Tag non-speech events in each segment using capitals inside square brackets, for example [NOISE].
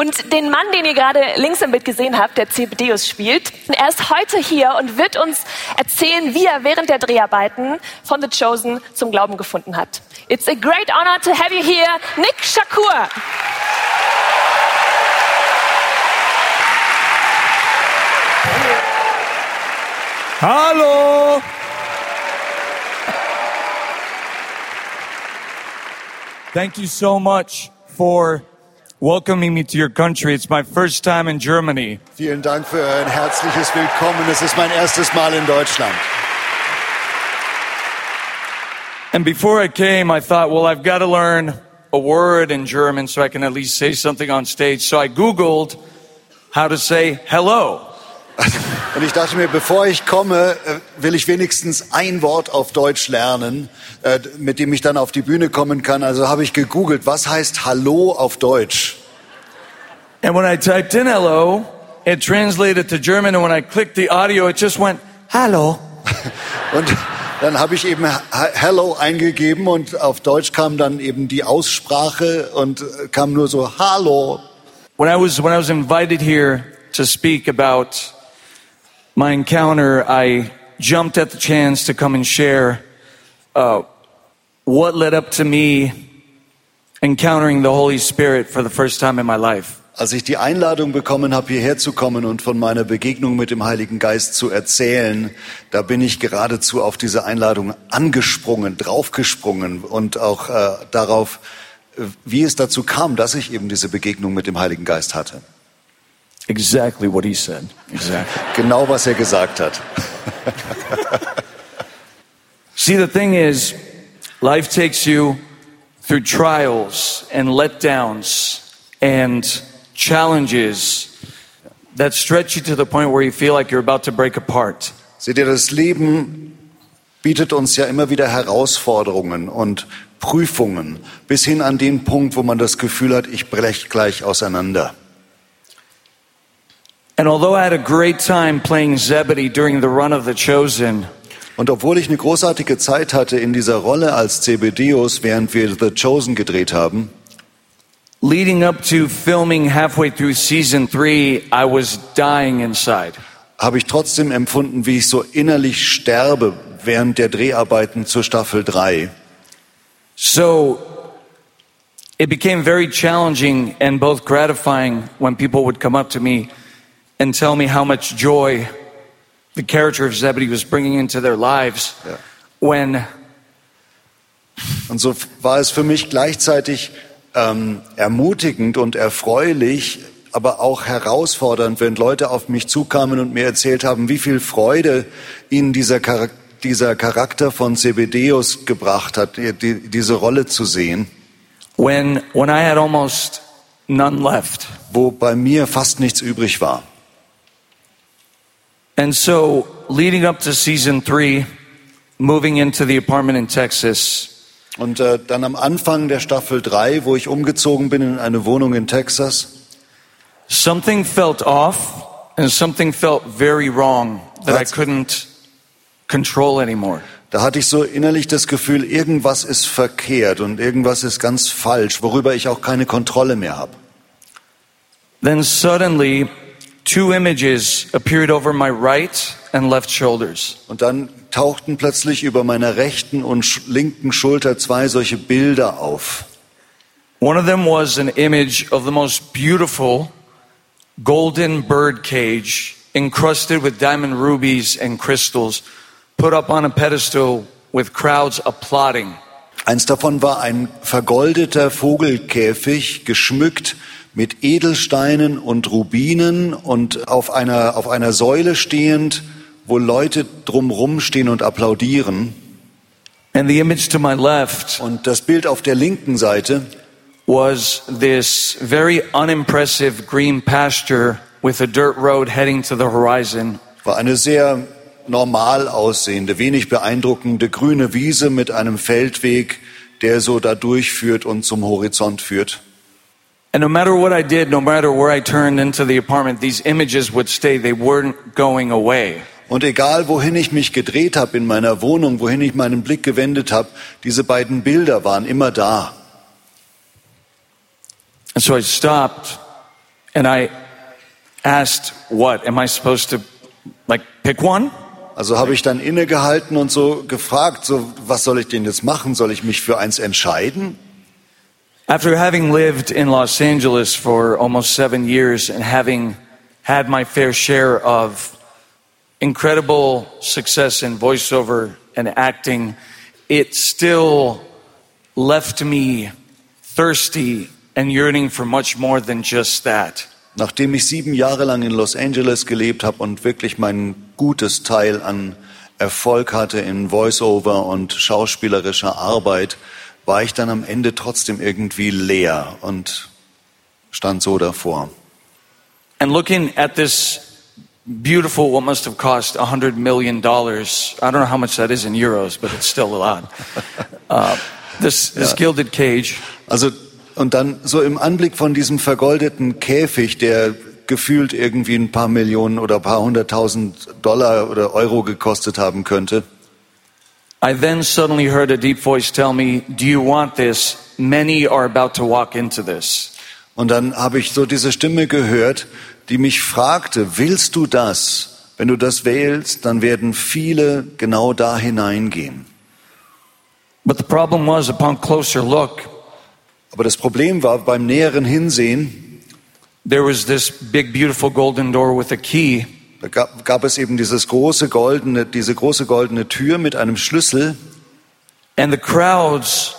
Und den Mann, den ihr gerade links im Bild gesehen habt, der Zebedeus spielt, er ist heute hier und wird uns erzählen, wie er während der Dreharbeiten von The Chosen zum Glauben gefunden hat. It's a great honor to have you here, Nick Shakur. Hallo! Thank you so much for welcoming me to your country. It's my first time in Germany. Vielen Dank für ein herzliches Willkommen. Es ist mein erstes Mal in Deutschland. And before I came, I thought, well, I've got to learn a word in German so I can at least say something on stage. So I Googled how to say hello. [LAUGHS] Und ich dachte mir, bevor ich komme, äh, will ich wenigstens ein Wort auf Deutsch lernen, äh, mit dem ich dann auf die Bühne kommen kann. Also habe ich gegoogelt, was heißt Hallo auf Deutsch? And when I typed in hello, it translated to German. And when I clicked the audio, it just went, hello. [LAUGHS] Und dann habe ich eben Hello eingegeben und auf Deutsch kam dann eben die Aussprache und äh, kam nur so Hallo. When I was, when I was invited here to speak about my encounter, I jumped at the chance to come and share uh, what led up to me encountering the Holy Spirit for the first time in my life. Als ich die Einladung bekommen habe, hierher zu kommen und von meiner Begegnung mit dem Heiligen Geist zu erzählen, da bin ich geradezu auf diese Einladung angesprungen, draufgesprungen und auch äh, darauf, äh, wie es dazu kam, dass ich eben diese Begegnung mit dem Heiligen Geist hatte. Exactly what he said. Exactly. Genau, was er gesagt hat. [LAUGHS] See, the thing is, life takes you through trials and letdowns and challenges that stretch you to the point where you feel like you're about to break apart. Seht ihr, das Leben bietet uns ja immer wieder Herausforderungen und Prüfungen bis hin an den Punkt, wo man das Gefühl hat, ich brech gleich auseinander. And although I had a great time playing Zebedee during the run of The Chosen, Und obwohl ich eine großartige Zeit hatte in dieser Rolle als Zebedeus, während wir The Chosen gedreht haben, leading up to filming halfway through season three, I was dying inside. habe ich trotzdem empfunden, wie ich so innerlich sterbe während der Dreharbeiten zur Staffel 3. So it became very challenging and both gratifying when people would come up to me and tell me how much joy the character of Zebedee was bringing into their lives Ja. when Und so war es für mich gleichzeitig ähm, ermutigend und erfreulich, aber auch herausfordernd, wenn Leute auf mich zukamen und mir erzählt haben, wie viel Freude ihnen dieser, Charak dieser Charakter von Zebedeus gebracht hat, die, diese Rolle zu sehen, when when I had almost none left. wo bei mir fast nichts übrig war. And so leading up to season three, moving into the apartment in Texas, Und äh, dann am Anfang der Staffel 3, wo ich umgezogen bin in eine Wohnung in Texas, something felt off and something felt very wrong that I couldn't control anymore. Da hatte ich so innerlich das Gefühl, irgendwas ist verkehrt und irgendwas ist ganz falsch, worüber ich auch keine Kontrolle mehr habe. Then suddenly, two images appeared over my right and left shoulders. Und dann tauchten plötzlich über meiner rechten und linken Schulter zwei solche Bilder auf. One of them was an image of the most beautiful golden bird cage encrusted with diamond rubies and crystals, put up on a pedestal with crowds applauding. Eins davon war ein vergoldeter Vogelkäfig, geschmückt mit Edelsteinen und Rubinen und auf einer, auf einer Säule stehend, wo Leute drumrum stehen und applaudieren. And the image to my left Und das Bild auf der linken Seite was this very unimpressive green pasture with a dirt road heading to the horizon. war eine sehr normal aussehende, wenig beeindruckende grüne Wiese mit einem Feldweg, der so da durchführt und zum Horizont führt. And no matter what I did, no matter where I turned into the apartment, these images would stay. They weren't going away. Und egal, wohin ich mich gedreht habe in meiner Wohnung, wohin ich meinen Blick gewendet habe, diese beiden Bilder waren immer da. And so I stopped And I asked, what? Am I supposed to, like, pick one? Also habe ich dann innegehalten und so gefragt, so, was soll ich denn jetzt machen? Soll ich mich für eins entscheiden? After having lived in Los Angeles for almost seven years and having had my fair share of incredible success in voiceover and acting, it still left me thirsty and yearning for much more than just that. Nachdem ich sieben Jahre lang in Los Angeles gelebt habe und wirklich mein gutes Teil an Erfolg hatte in Voiceover und schauspielerischer Arbeit, war ich dann am Ende trotzdem irgendwie leer und stand so davor. And looking at this beautiful, what must have cost $100 million, I don't know how much that is in euros, but it's still a lot. [LAUGHS] Uh, this, this gilded cage. Also und dann so im Anblick von diesem vergoldeten Käfig, der gefühlt irgendwie ein paar Millionen oder ein paar hunderttausend Dollar oder Euro gekostet haben könnte. I then suddenly heard a deep voice tell me, Do you want this? Many are about to walk into this. Und dann habe ich so diese Stimme gehört, die mich fragte, willst du das? Wenn du das wählst, dann werden viele genau da hineingehen. But the problem was, upon closer look, Aber das Problem war beim näheren Hinsehen, there was this big, beautiful golden door with a key. Da gab, gab es eben dieses große goldene, diese große goldene Tür mit einem Schlüssel And the crowds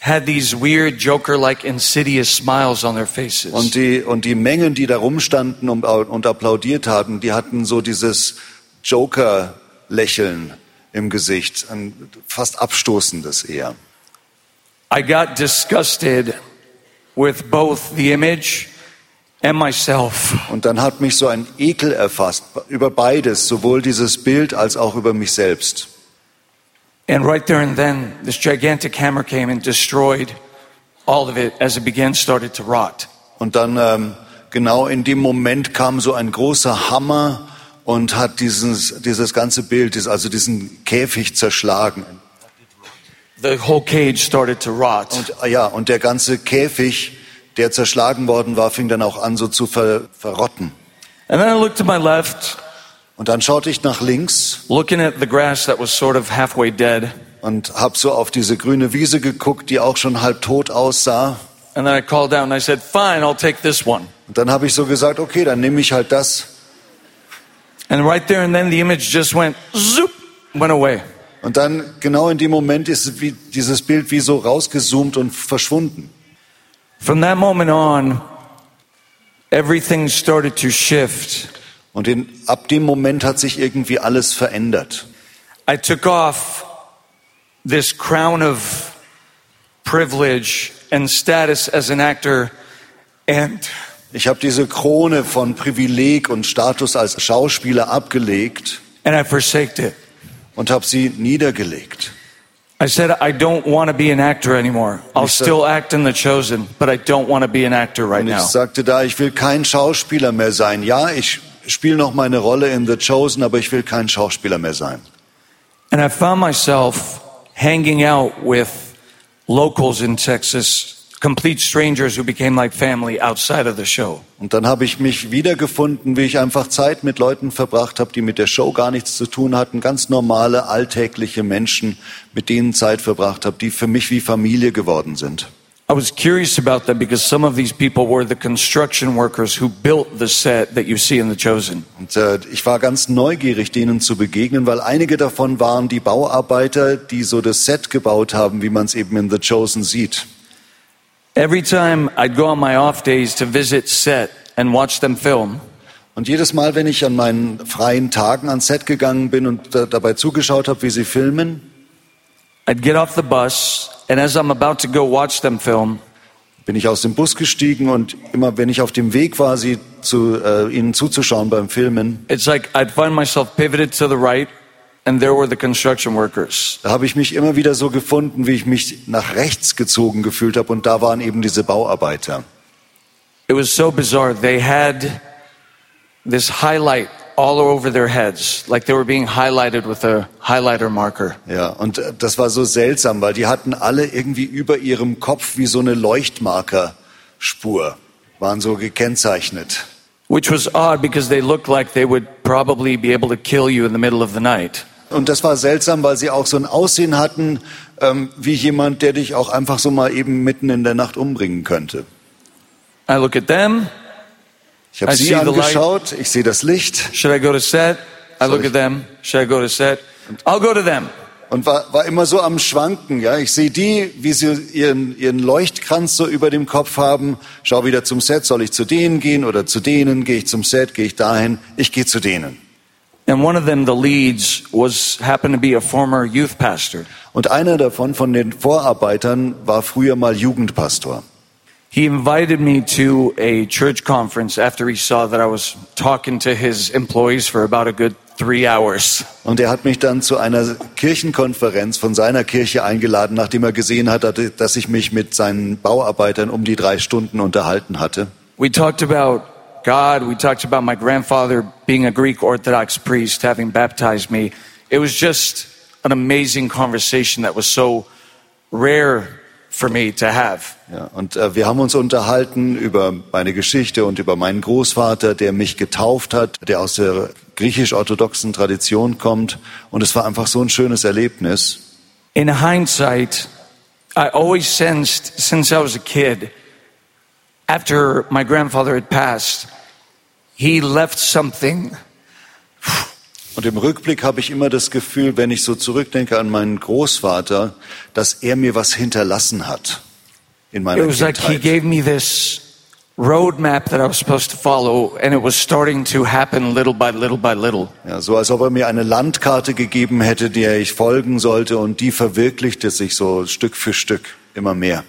had these weird Joker-like insidious smiles on their faces. und die, und die Mengen, die da rumstanden und, und applaudiert haben, die hatten so dieses Joker-Lächeln im Gesicht, ein fast abstoßendes eher. I got disgusted with both the image and myself. Und dann hat mich so ein Ekel erfasst über beides, sowohl dieses Bild als auch über mich selbst. And right there and then, this gigantic hammer came and destroyed all of it as it began started to rot. Und dann ähm, genau in dem Moment kam so ein großer Hammer und hat dieses, dieses ganze Bild, also diesen Käfig zerschlagen. The whole cage started to rot. Und ja, und der ganze Käfig, der zerschlagen worden war, fing dann auch an so zu ver, verrotten. And then I looked to my left, Und dann schaute ich nach links sort of und habe so auf diese grüne Wiese geguckt, die auch schon halb tot aussah. Said. Und dann habe ich so gesagt, okay, dann nehme ich halt das. And right there and then, the image just went zoop, went away. Und dann genau in dem Moment ist wie, dieses Bild wie so rausgezoomt und verschwunden. From that moment on, everything started to shift. Und in, ab dem Moment hat sich irgendwie alles verändert. I took off this crown of privilege and status as an actor, and Ich habe diese Krone von Privileg und Status als Schauspieler abgelegt and I forsaked it. und habe sie niedergelegt. I said, I don't want to be an actor anymore. I'll still act in The Chosen, but I don't want to be an actor right ich now. sagte da, ich will kein Schauspieler mehr sein. Ja, ich spiele noch meine Rolle in The Chosen, aber ich will kein Schauspieler mehr sein. And I found myself hanging out with locals in Texas, complete strangers who became like family outside of the show. Und dann habe ich mich wiedergefunden, wie ich einfach Zeit mit Leuten verbracht habe, die mit der Show gar nichts zu tun hatten. Ganz normale, alltägliche Menschen, mit denen Zeit verbracht habe, die für mich wie Familie geworden sind. I was curious about that because some of these people were the construction workers who built the set that you see in The Chosen. Und äh, ich war ganz neugierig, denen zu begegnen, weil einige davon waren die Bauarbeiter, die so das Set gebaut haben, wie man es eben in The Chosen sieht. Every time I'd go on my off days to visit set and watch them film, Und jedes Mal, wenn ich an meinen freien Tagen ans Set gegangen bin und dabei zugeschaut habe, wie sie filmen, I'd get off the bus, and as I'm about to go watch them film, bin ich aus dem Bus gestiegen und immer, wenn ich auf dem Weg war, sie zu, äh, ihnen zuzuschauen beim Filmen, it's like I'd find myself pivoted to the right, and there were the construction workers. da habe ich mich immer wieder so gefunden, wie ich mich nach rechts gezogen gefühlt habe und da waren eben diese Bauarbeiter. It was so bizarre. They had this highlight all over their heads, like they were being highlighted with a highlighter marker. Ja, und äh, das war so seltsam, weil die hatten alle irgendwie über ihrem Kopf wie so eine Leuchtmarkerspur. waren so gekennzeichnet. which was odd because they looked like they would probably be able to kill you in the middle of the night. Und das war seltsam, weil sie auch so ein Aussehen hatten, ähm, wie jemand, der dich auch einfach so mal eben mitten in der Nacht umbringen könnte. I look at them. Ich habe sie angeschaut, ich sehe das Licht Should I go to set? I look at them. Should I go to set? I'll go to them. und war, war immer so am Schwanken. Ja, ich sehe die, wie sie ihren, ihren Leuchtkranz so über dem Kopf haben. Schau wieder zum Set. Soll ich zu denen gehen oder zu denen? Gehe ich zum Set? Gehe ich dahin? Ich gehe zu denen. And one of them, the leads, was happened to be a former youth pastor. Und einer davon von den Vorarbeitern war früher mal Jugendpastor. He invited me to a church conference after he saw that I was talking to his employees for about a good three hours. Und er hat mich dann zu einer Kirchenkonferenz von seiner Kirche eingeladen, nachdem er gesehen hat, dass ich mich mit seinen Bauarbeitern um die drei Stunden unterhalten hatte. We talked about God. We talked about my grandfather being a Greek Orthodox priest, having baptized me. It was just an amazing conversation that was so rare for me to have. Ja, und äh, wir haben uns unterhalten über meine Geschichte und über meinen Großvater, der mich getauft hat, der aus der griechisch-orthodoxen Tradition kommt. Und es war einfach so ein schönes Erlebnis. In hindsight, I always sensed since I was a kid, after my grandfather had passed, he left something Und im Rückblick habe ich immer das Gefühl, wenn ich so zurückdenke an meinen Großvater, dass er mir was hinterlassen hat in meiner It was like he Kindheit. gave me this roadmap that I was supposed to follow, and it was starting to happen little by little by little. Ja, so als ob er mir eine Landkarte gegeben hätte, der ich folgen sollte und die verwirklichte sich so Stück für Stück immer mehr.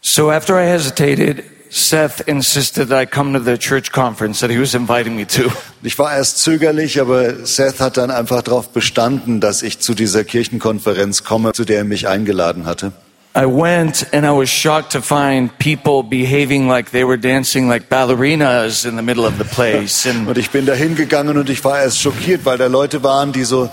So after I hesitated, Seth insisted that I come to the church conference that he was inviting me to. [LAUGHS] Ich war erst zögerlich, aber Seth hat dann einfach darauf bestanden, dass ich zu dieser Kirchenkonferenz komme, zu der er mich eingeladen hatte. I went and I was shocked to find people behaving like they were dancing like ballerinas in the middle of the place. [LAUGHS] Und ich bin da hingegangen und ich war erst schockiert, weil da Leute waren, die so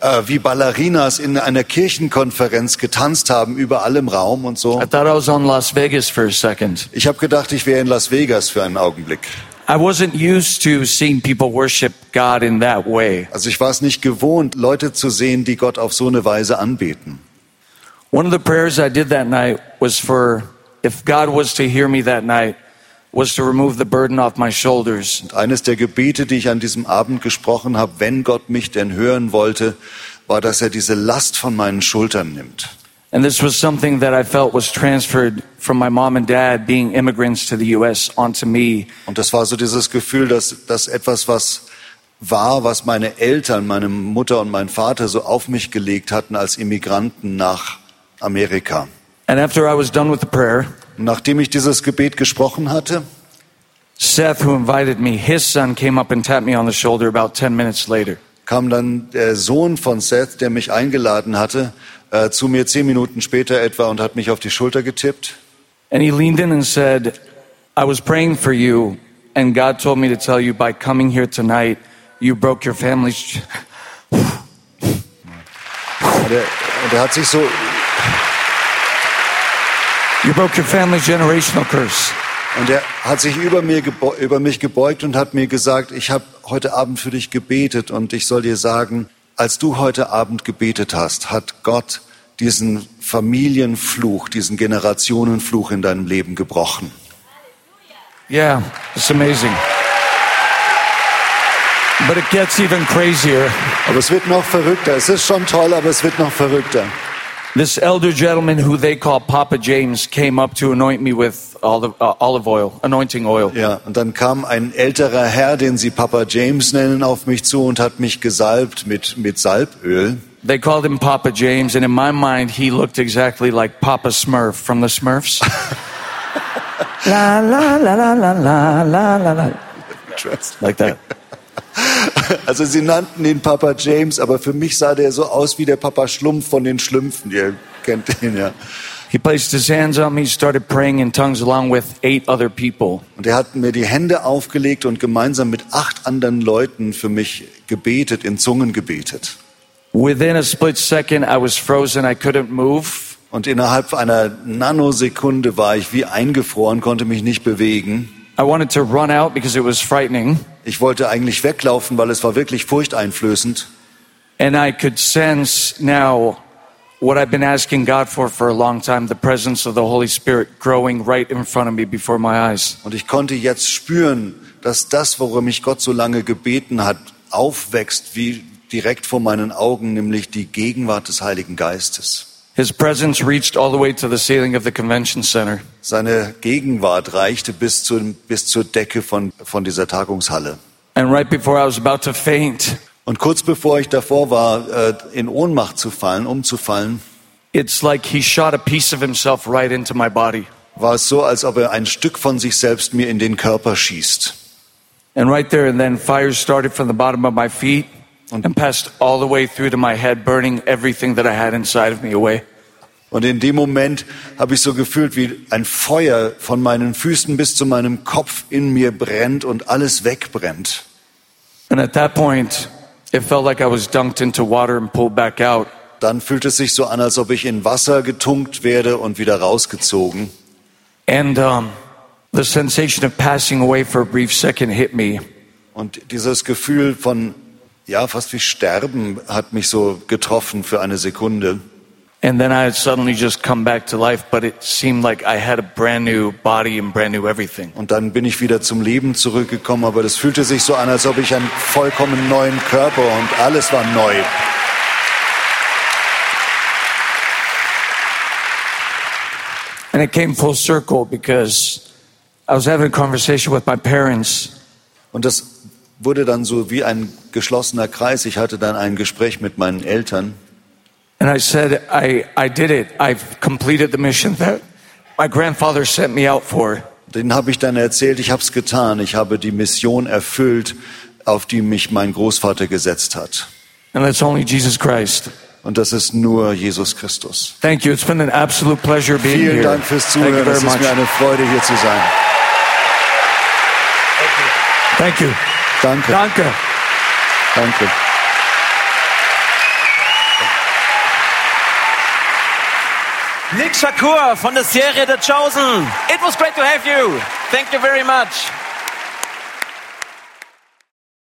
äh, wie Ballerinas in einer Kirchenkonferenz getanzt haben, überall im Raum und so. I thought I was on Las Vegas for a second. Ich habe gedacht, ich wäre in Las Vegas für einen Augenblick. I wasn't used to seeing people worship God in that way. Also ich war es nicht gewohnt, Leute zu sehen, die Gott auf so eine Weise anbeten. One of the prayers I did that night was for if God was to hear me that night, was to remove the burden off my shoulders. Und eines der Gebete, die ich an diesem Abend gesprochen habe, wenn Gott mich denn hören wollte, war, dass er diese Last von meinen Schultern nimmt. And this was something that I felt was transferred from my mom and dad being immigrants to the US onto me. Und das war so dieses Gefühl, dass, dass etwas, was war, was meine Eltern, meine Mutter und mein Vater so auf mich gelegt hatten als Immigranten nach Amerika. And after I was done with the prayer, nachdem ich dieses Gebet gesprochen hatte, Seth, who invited me, his son came up and tapped me on the shoulder about 10 minutes later. kam dann der Sohn von Seth, der mich eingeladen hatte, äh, zu mir zehn Minuten später etwa und hat mich auf die Schulter getippt. And he leaned in and said, I was praying for you, and God told me to tell you by coming here tonight, you broke your family's. Und er, und er hat sich so, You broke your family's generational curse. und er hat sich über, mir über mich gebeugt und hat mir gesagt, ich habe heute Abend für dich gebetet und ich soll dir sagen, als du heute Abend gebetet hast, hat Gott diesen Familienfluch, diesen Generationenfluch in deinem Leben gebrochen. Yeah, it's amazing. But it gets even crazier. Aber es wird noch verrückter. Es ist schon toll, aber es wird noch verrückter. This elder gentleman who they call Papa James came up to anoint me with olive, uh, olive oil, anointing oil. Ja, und dann kam ein älterer Herr, den sie Papa James nennen, auf mich zu und hat mich gesalbt mit, mit Salböl. They called him Papa James, and in my mind, he looked exactly like Papa Smurf from the Smurfs. [LAUGHS] la la la la la la la la la, like that. Also sie nannten ihn Papa James, aber für mich sah der so aus wie der Papa Schlumpf von den Schlümpfen. Ihr kennt ihn ja. He placed his hands on me, started praying in tongues along with eight other people. Und er hat mir die Hände aufgelegt und gemeinsam mit acht anderen Leuten für mich gebetet, in Zungen gebetet. Within a split second, I was frozen. I couldn't move. Und innerhalb einer Nanosekunde war ich wie eingefroren, konnte mich nicht bewegen. I wanted to run out because it was frightening. Ich wollte eigentlich weglaufen, weil es war wirklich furchteinflößend. And I could sense now what I've been asking God for for a long time the presence of the Holy Spirit growing right in front of me before my eyes. Und ich konnte jetzt spüren, dass das, worum mich Gott so lange gebeten hat, aufwächst wie direkt vor meinen Augen, nämlich die Gegenwart des Heiligen Geistes. His presence reached all the way to the ceiling of the convention center. Seine Gegenwart reichte bis, zu, bis zur Decke von, von dieser Tagungshalle. And right before I was about to faint, Und kurz bevor ich davor war, äh, in Ohnmacht zu fallen, umzufallen, it's like he shot a piece of himself right into my body. war es so, als ob er ein Stück von sich selbst mir in den Körper schießt. And right there and then, fire started from the bottom of my feet and passed all the way through to my head, burning everything that I had inside of me away. Und in dem Moment habe ich so gefühlt, wie ein Feuer von meinen Füßen bis zu meinem Kopf in mir brennt und alles wegbrennt. And at that point, it felt like I was dunked into water and pulled back out. Dann fühlt es sich so an, als ob ich in Wasser getunkt werde und wieder rausgezogen. And um, the sensation of passing away for a brief second hit me. Und dieses Gefühl von, ja, fast wie Sterben hat mich so getroffen für eine Sekunde. And then I had suddenly just come back to life, but it seemed like I had a brand new body and brand new everything. Und dann bin ich wieder zum Leben zurückgekommen, aber das fühlte sich so an, als ob ich einen vollkommen neuen Körper und alles war neu. And it came full circle because I was having a conversation with my parents, Und das wurde dann so wie ein geschlossener Kreis. Ich hatte dann ein Gespräch mit meinen Eltern. and I said, I, I did it. I've completed the mission that my grandfather sent me out for. Denen habe ich dann erzählt, ich habe es getan. Ich habe die Mission erfüllt, auf die mich mein Großvater gesetzt hat. And that's only Jesus Christ. Und das ist nur Jesus Christus. Thank you. It's been an absolute pleasure being Vielen here. Dank fürs Zuhören. Es ist much. mir eine Freude, hier zu sein. Thank you. Danke. Danke. Danke. Nick Shakur von der Serie The Chosen. It was great to have you. Thank you very much.